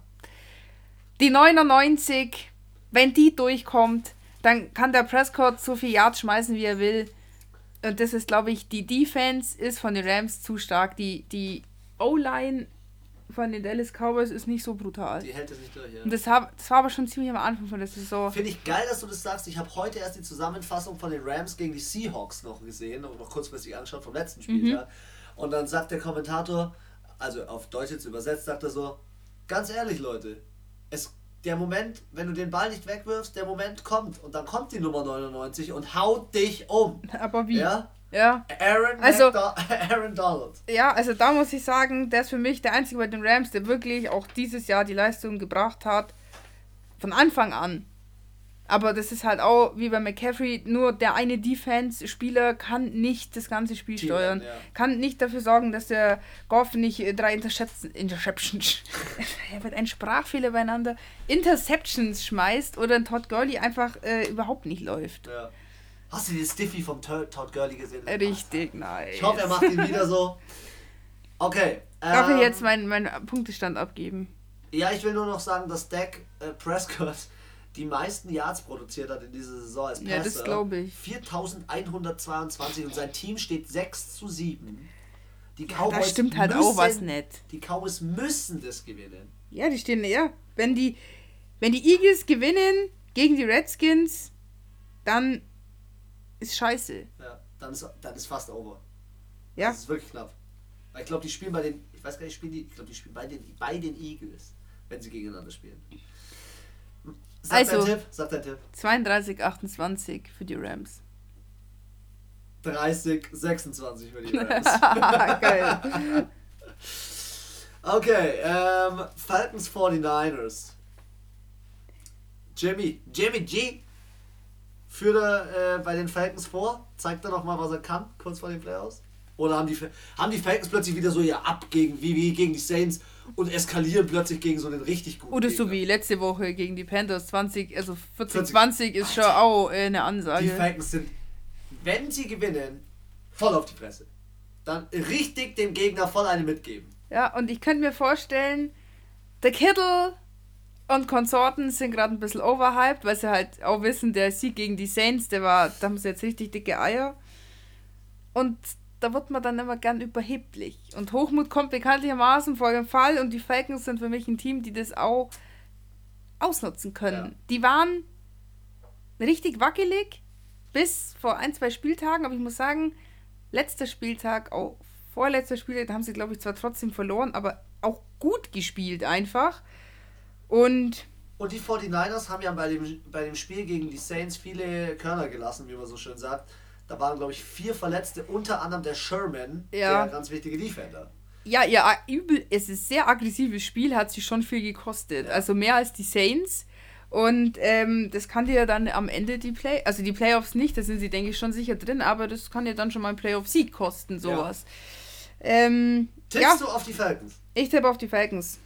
die 99, wenn die durchkommt, dann kann der Prescott so viel Yards schmeißen, wie er will. Und das ist, glaube ich, die Defense ist von den Rams zu stark. Die, die O-Line von den Dallas Cowboys ist nicht so brutal. die hält es nicht durch. Ja. Und das, hab, das war aber schon ziemlich am Anfang von der Saison. Finde ich geil, dass du das sagst. Ich habe heute erst die Zusammenfassung von den Rams gegen die Seahawks noch gesehen und noch kurzfristig angeschaut vom letzten Spieltag. Und dann sagt der Kommentator, also auf Deutsch jetzt übersetzt, sagt er so: Ganz ehrlich, Leute, es, der Moment, wenn du den Ball nicht wegwirfst, der Moment kommt. Und dann kommt die Nummer 99 und haut dich um. [LAUGHS] Aber wie? Ja? Ja. Aaron, Also- [LAUGHS] Aaron Donald. Ja, also da muss ich sagen, der ist für mich der einzige bei den Rams, der wirklich auch dieses Jahr die Leistung gebracht hat. Von Anfang an. Aber das ist halt auch wie bei McCaffrey, nur der eine Defense-Spieler kann nicht das ganze Spiel Team, steuern. ja. Kann nicht dafür sorgen, dass der Goff nicht äh, drei Interceptions, Interceptions, [LAUGHS] er wird ein Sprachfehler beieinander, Interceptions schmeißt oder ein Todd Gurley einfach äh, überhaupt nicht läuft. Ja. Hast du den Stiffy vom Todd Gurley gesehen? Richtig, nice. Ich hoffe, er macht ihn wieder so. Okay. Darf ich ähm, jetzt meinen mein Punktestand abgeben? Ja, ich will nur noch sagen, dass Dak äh, Prescott die meisten Yards produziert hat in dieser Saison als Passer. Ja, das glaube ich. 4122 und sein Team steht 6 zu 7. Die Cowboys stimmt halt müssen, auch was nicht. Die Cowboys müssen das gewinnen. Ja, die stehen ja. Wenn die, wenn die Eagles gewinnen gegen die Redskins, dann ist scheiße. Ja, dann ist, dann ist fast over. Ja. Das ist wirklich knapp. Weil ich glaube, die spielen bei den, ich weiß gar nicht, spielen die, ich glaube, die spielen bei den, bei den Eagles, wenn sie gegeneinander spielen. Sag Also- dein Tipp, sag dein Tipp. 32, 28 für die Rams. 30, 26 für die [LAUGHS] Rams. Geil. Okay, ähm, Falcons 49ers. Jimmy, Jimmy G. Führt er äh, bei den Falcons vor? Zeigt er noch mal, was er kann, kurz vor den Playoffs? Oder haben die, haben die Falcons plötzlich wieder so ihr Ab gegen, wie, wie gegen die Saints und eskalieren plötzlich gegen so einen richtig guten Oder so wie letzte Woche gegen die Panthers 20, also 14, 40. 20 ist schon auch äh, eine Die Ansage. Falcons sind, wenn sie gewinnen, voll auf die Fresse. Dann richtig dem Gegner voll eine mitgeben. Ja, und ich könnte mir vorstellen, der Kittle und Konsorten sind gerade ein bisschen overhyped, weil sie halt auch wissen, der Sieg gegen die Saints, der war, da haben sie jetzt richtig dicke Eier. Und da wird man dann immer gern überheblich. Und Hochmut kommt bekanntlichermaßen vor dem Fall und die Falcons sind für mich ein Team, die das auch ausnutzen können. Ja. Die waren richtig wackelig bis vor ein, zwei Spieltagen, aber ich muss sagen, letzter Spieltag, auch vorletzter Spieltag, da haben sie, glaube ich, zwar trotzdem verloren, aber auch gut gespielt einfach. Und Und die 49ers haben ja bei dem, bei dem Spiel gegen die Saints viele Körner gelassen, wie man so schön sagt. Da waren, glaube ich, vier Verletzte, unter anderem der Sherman, Ja. der ganz wichtige Defender. Ja, ja, übel, es ist sehr aggressives Spiel, hat sich schon viel gekostet. Ja. Also mehr als die Saints. Und ähm, das kann dir dann am Ende die Play, also die Playoffs nicht, da sind sie, denke ich, schon sicher drin, aber das kann dir dann schon mal einen Playoff-Sieg kosten, sowas. Ähm, Tippst ja, du auf die Falcons? ich tippe auf die Falcons.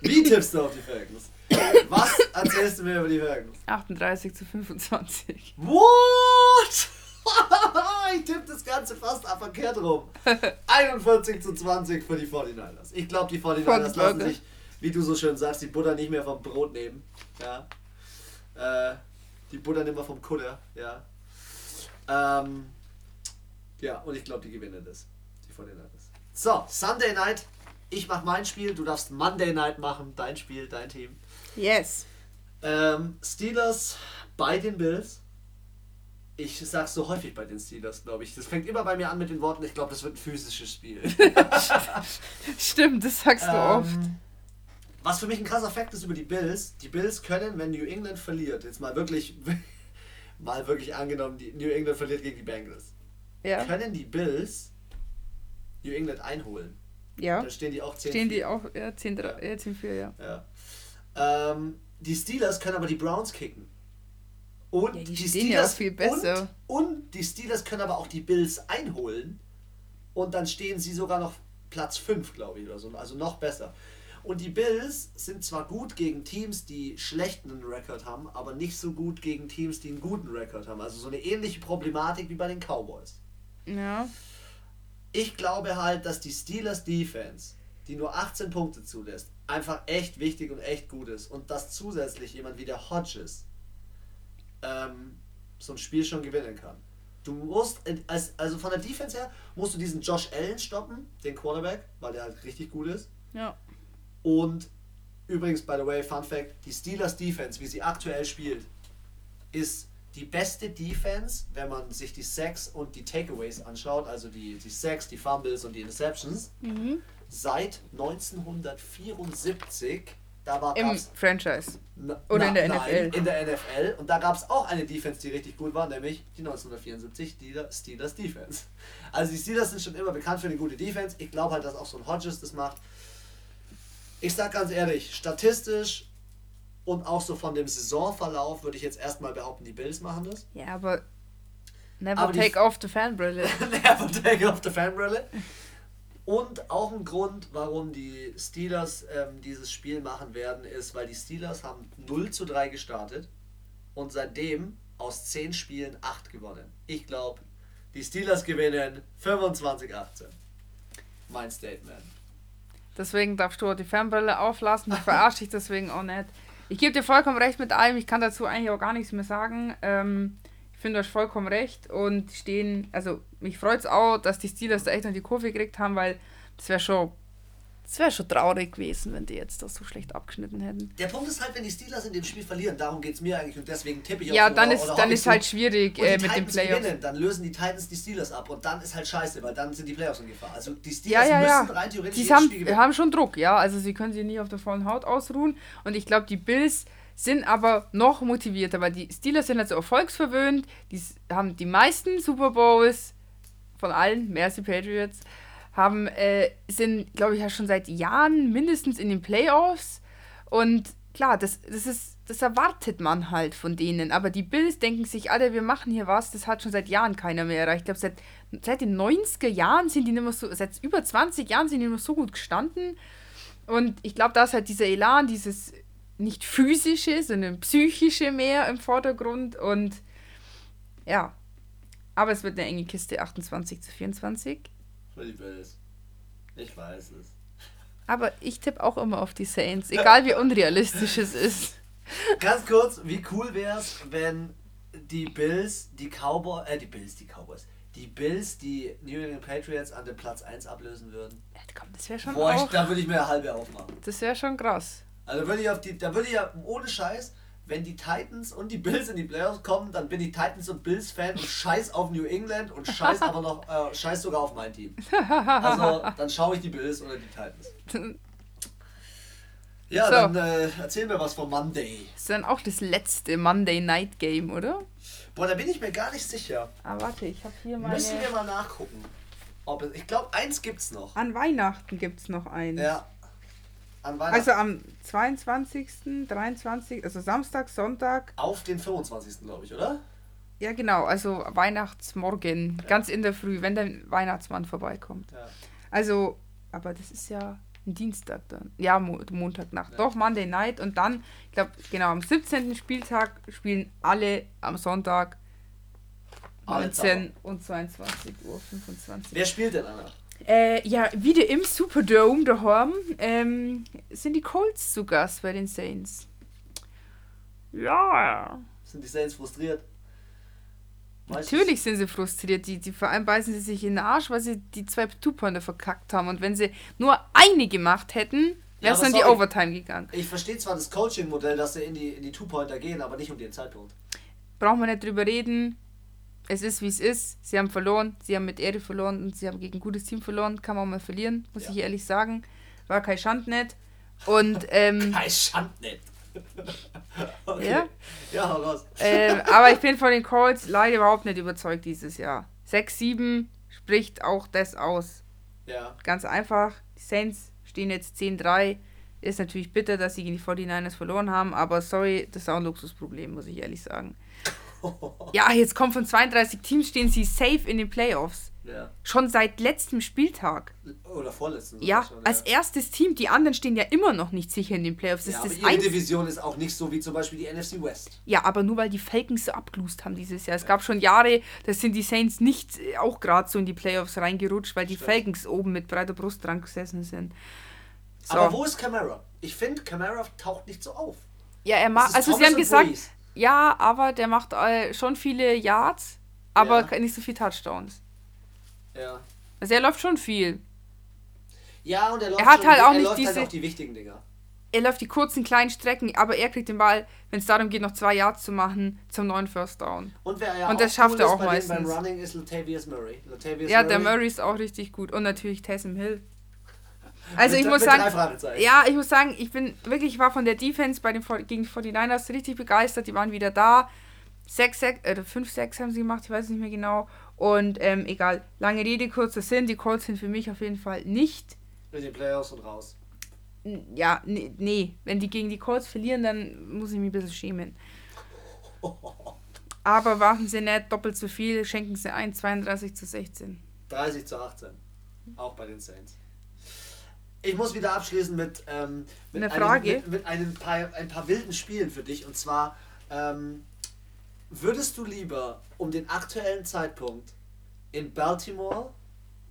Wie tippst du auf die Falcons? Was erzählst du mir über die Falcons? 38 zu 25. What? [LAUGHS] ich tippe das Ganze fast verkehrt rum. [LAUGHS] 41 zu 20 für die 49ers. Ich glaube, die 49ers lassen sich, wie du so schön sagst, die Butter nicht mehr vom Brot nehmen. Ja. Äh, die Butter nicht mehr vom Kutter. Ja. Ähm, ja, und ich glaube, die gewinnen das. Die 49ers. So, Sunday Night. Ich mach mein Spiel, du darfst Monday Night machen. Dein Spiel, dein Team. Yes. Ähm, Steelers bei den Bills. Ich sag's so häufig bei den Steelers, glaube ich. Das fängt immer bei mir an mit den Worten, ich glaube, das wird ein physisches Spiel. [LAUGHS] Stimmt, das sagst du oft. Ähm, was für mich ein krasser Fakt ist über die Bills, die Bills können, wenn New England verliert, jetzt mal wirklich, [LAUGHS] mal wirklich angenommen, die New England verliert gegen die Bengals, Ja. können die Bills New England einholen. Ja. Dann stehen die auch 10 Stehen die auch, ja, 10, ja. 10 4, ja. Ja. Ähm, die Steelers können aber die Browns kicken. Und Ja, die die ja auch viel besser. Und, und die Steelers können aber auch die Bills einholen. Und dann stehen sie sogar noch Platz 5, glaube ich, oder so. Also noch besser. Und die Bills sind zwar gut gegen Teams, die schlechten Rekord haben, aber nicht so gut gegen Teams, die einen guten Rekord haben. Also so eine ähnliche Problematik wie bei den Cowboys. Ja. Ich glaube halt, dass die Steelers Defense, die nur 18 Punkte zulässt, einfach echt wichtig und echt gut ist. Und dass zusätzlich jemand wie der Hodges ähm, so ein Spiel schon gewinnen kann. Du musst, also von der Defense her, musst du diesen Josh Allen stoppen, den Quarterback, weil der halt richtig gut ist. Ja. Und übrigens, by the way, Fun Fact: die Steelers Defense, wie sie aktuell spielt, ist die beste Defense, wenn man sich die Sacks und die Takeaways anschaut, also die, die Sacks, die Fumbles und die Interceptions, Mhm. seit 1974. Da war Im Franchise. na, Oder in der nein, NFL. In der NFL. Und da gab es auch eine Defense, die richtig gut war, nämlich die 1974 die Steelers Defense. Also die Steelers sind schon immer bekannt für eine gute Defense. Ich glaube halt, dass auch so ein Hodges das macht. Ich sag ganz ehrlich, statistisch und auch so von dem Saisonverlauf würde ich jetzt erstmal behaupten, die Bills machen das. Ja, aber never Aber take off the Fanbrille. [LAUGHS] Never take off the Fanbrille. Und auch ein Grund, warum die Steelers ähm, dieses Spiel machen werden, ist, weil die Steelers haben 0 zu 3 gestartet und seitdem aus 10 Spielen 8 gewonnen. Ich glaube, die Steelers gewinnen 25-18. Mein Statement. Deswegen darfst du die Fanbrille auflassen. Ich verarsche dich deswegen auch nicht. Ich gebe dir vollkommen recht mit allem. Ich kann dazu eigentlich auch gar nichts mehr sagen. Ähm, ich finde euch vollkommen recht und stehen, also mich freut es auch, dass die Steelers da echt noch die Kurve gekriegt haben, weil das wäre schon, das wäre schon traurig gewesen, wenn die jetzt das so schlecht abgeschnitten hätten. Der Punkt ist halt, wenn die Steelers in dem Spiel verlieren, darum geht es mir eigentlich und deswegen tippe ich Ja, dann oder- ist, oder dann ist halt schwierig äh, mit Titans Playoffs. gewinnen, dann lösen die Titans die Steelers ab und dann ist halt scheiße, weil dann sind die Playoffs in Gefahr. Also die Ja, Steelers ja, ja. müssen rein theoretisch Die haben, Spiel gewinnen. haben schon Druck, ja. Also sie können sich nicht auf der vollen Haut ausruhen. Und ich glaube, die Bills sind aber noch motivierter, weil die Steelers sind halt so erfolgsverwöhnt. Die haben die meisten Super Bowls von allen, mehr als die Patriots, haben, äh, sind, glaube ich, ja schon seit Jahren mindestens in den Playoffs. Und klar, das, das ist, das erwartet man halt von denen. Aber die Bills denken sich, Alter, wir machen hier was, das hat schon seit Jahren keiner mehr erreicht. Ich glaube, seit, seit den 90er Jahren sind die nicht mehr so, seit über 20 Jahren sind die noch so gut gestanden. Und ich glaube, da ist halt dieser Elan, dieses nicht physische, sondern psychische mehr im Vordergrund. Und ja, aber es wird eine enge Kiste, 28 zu 24. Für die Bills. Ich weiß es. Aber ich tippe auch immer auf die Saints, egal wie unrealistisch es ist. Ganz kurz, wie cool wäre es, wenn die Bills die Cowboys, äh, die Bills, die Cowboys, die Bills die New England Patriots an den Platz 1 ablösen würden? Ja, komm, das wäre schon Boah, ich, da würde ich mir eine halbe aufmachen. das wäre schon krass. Also würde ich auf die, da würde ich ja ohne Scheiß, wenn die Titans und die Bills in die Playoffs kommen, dann bin ich Titans und Bills Fan und scheiß auf New England und scheiß aber noch, äh, scheiß sogar auf mein Team. Also dann schaue ich die Bills oder die Titans. Ja, So. dann äh, erzähl mir was vom Monday. Ist dann auch das letzte Monday Night Game, oder? Boah, da bin ich mir gar nicht sicher. Ah, warte, ich habe hier meine. Müssen wir mal nachgucken. Ob es, ich glaube, eins gibt's noch. An Weihnachten gibt es noch eins. Ja. Also am 22., 23., also Samstag, Sonntag. auf den 25. glaube ich, oder? Ja, genau, also Weihnachtsmorgen, ganz in der Früh, wenn der Weihnachtsmann vorbeikommt. Ja. Also, aber das ist ja ein Dienstag dann. Ja, Mo Montagnacht. Ja. Doch, Monday Night. Und dann, ich glaube, genau, am 17. Spieltag spielen alle am Sonntag Alle 19 und 22 Uhr 25. Wer spielt denn, Anna? Äh, ja, wieder im Superdome daheim ähm, sind die Colts zu Gast bei den Saints. Ja, Sind die Saints frustriert? Du- natürlich sind sie frustriert. Die, die vor allem beißen sie sich in den Arsch, weil sie die zwei Two-Pointer verkackt haben. Und wenn sie nur eine gemacht hätten, Ja, wäre es aber dann die. Overtime gegangen. Ich verstehe zwar das Coaching-Modell, dass sie in die, in die Two-Pointer gehen, aber nicht um den Zeitpunkt. Brauchen wir nicht drüber reden. Es ist, wie es ist. Sie haben verloren. Sie haben mit Ehre verloren und sie haben gegen ein gutes Team verloren. Kann man mal verlieren, muss Ja. ich ehrlich sagen. War kein Schandnet. Und, [LAUGHS] ähm, Kein Schandnet. [LAUGHS] okay. Ja? Ja, hau raus. ähm, [LAUGHS] aber ich bin von den Colts leider überhaupt nicht überzeugt dieses Jahr. 6-7 spricht auch das aus. Ja. Ganz einfach. Die Saints stehen jetzt 10-3. Ist natürlich bitter, dass sie gegen die 49ers verloren haben, aber sorry, das ist auch ein Luxusproblem, muss ich ehrlich sagen. Ja, jetzt kommt von 32 Teams, stehen sie safe in den Playoffs. ja. Schon seit letztem Spieltag. Oder vorletzten. Ja, schon, als erstes Team. Die anderen stehen ja immer noch nicht sicher in den Playoffs. Das ja, ist aber ihre. Division ist auch nicht so wie zum Beispiel die NFC West. Ja, aber nur weil die Falcons so abgelust haben dieses Jahr. Es gab schon Jahre, da sind die Saints nicht äh, auch gerade so in die Playoffs reingerutscht, weil die Stimmt. Falcons oben mit breiter Brust dran gesessen sind. So. Aber wo ist Camara? Ich finde, Camara taucht nicht so auf. ja, er macht. Also sie haben gesagt, Breeze. Ja, aber der macht äh, schon viele Yards, aber Ja. nicht so viele Touchdowns. Ja. Also er läuft schon viel. Ja, und er läuft, Er hat schon, halt auch er nicht läuft diese- halt auch die wichtigen Dinger. Er läuft die kurzen kleinen Strecken, aber er kriegt den Ball, wenn es darum geht, noch zwei Yards zu machen, zum neuen First Down. Und wer ja Und das schafft cool er auch meistens. beim Running ist Latavius Murray. Latavius Ja, der Murray ist auch richtig gut. Und natürlich Taysom Hill. Also Mit- ich muss sagen, ja, ich muss sagen, ich bin wirklich, ich war von der Defense bei den, gegen die 49ers richtig begeistert. Die waren wieder da. 6, 6, äh, 5, 6 haben sie gemacht, ich weiß nicht mehr genau. Und ähm, egal, lange Rede, kurzer Sinn, die Colts sind für mich auf jeden Fall nicht. In den Playoffs und raus. Ja, nee, nee, wenn die gegen die Colts verlieren, dann muss ich mich ein bisschen schämen. [LAUGHS] Aber warten sie nicht doppelt so viel, schenken sie ein, 32 zu 16. 30 zu 18. Auch bei den Saints. Ich muss wieder abschließen mit, ähm, mit, Eine einem, Frage? mit, mit einem paar, ein paar wilden Spielen für dich. Und zwar, ähm, würdest du lieber um den aktuellen Zeitpunkt in Baltimore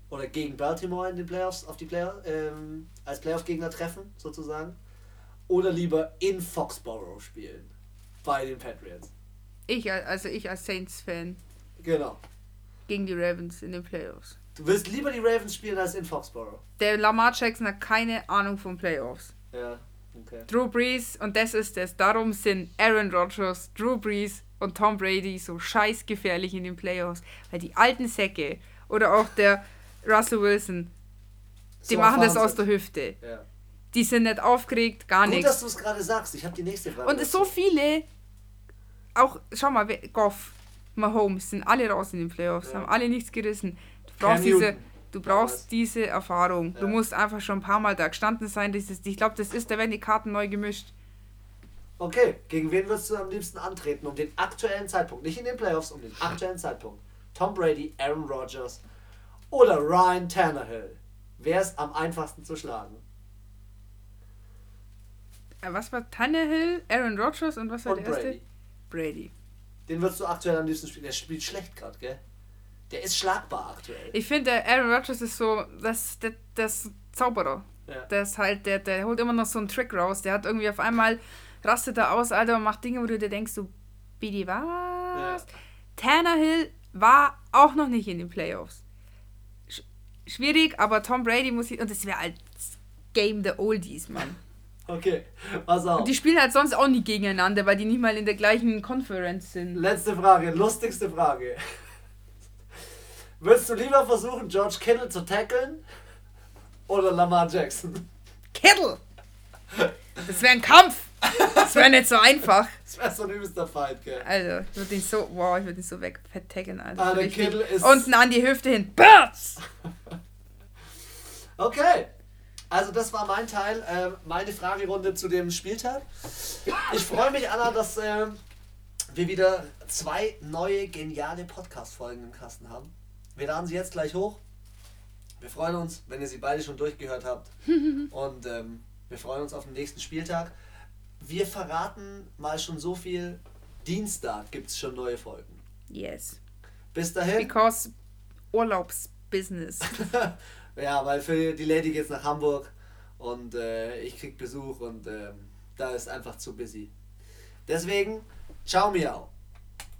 oder gegen Baltimore in den Playoffs auf die Player, ähm, als Playoff-Gegner treffen, sozusagen? Oder lieber in Foxborough spielen? Bei den Patriots. Ich, al- also ich als Saints-Fan Genau. gegen die Ravens in den Playoffs. Du willst lieber die Ravens spielen als in Foxborough. Der Lamar Jackson hat keine Ahnung von Playoffs. Ja, okay. Drew Brees, und das ist es, darum sind Aaron Rodgers, Drew Brees und Tom Brady so scheißgefährlich in den Playoffs. Weil die alten Säcke oder auch der Russell Wilson, die So machen das aus der Hüfte. Ja. Die sind nicht aufgeregt, gar Gut, nichts. dass du es gerade sagst. Ich habe die nächste Frage. Und so viele, auch, schau mal, Goff, Mahomes, sind alle raus in den Playoffs, Ja. haben alle nichts gerissen. Du brauchst diese, du brauchst diese Erfahrung. Du Ja. musst einfach schon ein paar Mal da gestanden sein. Ist, ich glaube, das ist, da werden die Karten neu gemischt. Okay, gegen wen würdest du am liebsten antreten? Um den aktuellen Zeitpunkt. Nicht in den Playoffs, um den aktuellen Zeitpunkt. Tom Brady, Aaron Rodgers oder Ryan Tannehill. Wer ist am einfachsten zu schlagen? Äh, Was war Tannehill, Aaron Rodgers und was war Und der erste? Brady. Brady. Den würdest du aktuell am liebsten spielen. Der spielt schlecht gerade, gell? Der ist schlagbar aktuell. Ich finde, Aaron Rodgers ist so, das, das, das Zauberer. Ja. Der ist halt, der, der holt immer noch so einen Trick raus. Der hat irgendwie auf einmal, rastet er aus, Alter, und macht Dinge, wo du dir denkst, so, Bidi, was? Tannehill war auch noch nicht in den Playoffs. Sch schwierig, aber Tom Brady muss ich, und das wäre als Game der Oldies, Mann. [LAUGHS] Okay, pass auf. Und die spielen halt sonst auch nie gegeneinander, weil die nicht mal in der gleichen Conference sind. Letzte Frage, lustigste Frage. [LAUGHS] Würdest du lieber versuchen, George Kittle zu tackeln oder Lamar Jackson? Kittle! Das wäre ein Kampf. Das wäre nicht so einfach. [LAUGHS] Das wäre so ein übelster Fight, gell? Also, ich würde ihn so, wow, ich würde ihn so wegvertaggen, Alter. Ah, der. Kittel ist- Unten an die Hüfte hin. Batz! [LAUGHS] Okay. Also das war mein Teil, ähm, meine Fragerunde zu dem Spieltag. Ich freue mich, Anna, dass ähm, wir wieder zwei neue geniale Podcast-Folgen im Kasten haben. Wir laden sie jetzt gleich hoch. Wir freuen uns, wenn ihr sie beide schon durchgehört habt. [LAUGHS] Und ähm, wir freuen uns auf den nächsten Spieltag. Wir verraten mal schon so viel. Dienstag gibt es schon neue Folgen. Yes. Bis dahin. Because Urlaubsbusiness. [LAUGHS] ja, weil für die Lady geht's nach Hamburg und äh, ich krieg Besuch und ähm, da ist einfach zu busy. Deswegen, ciao miau.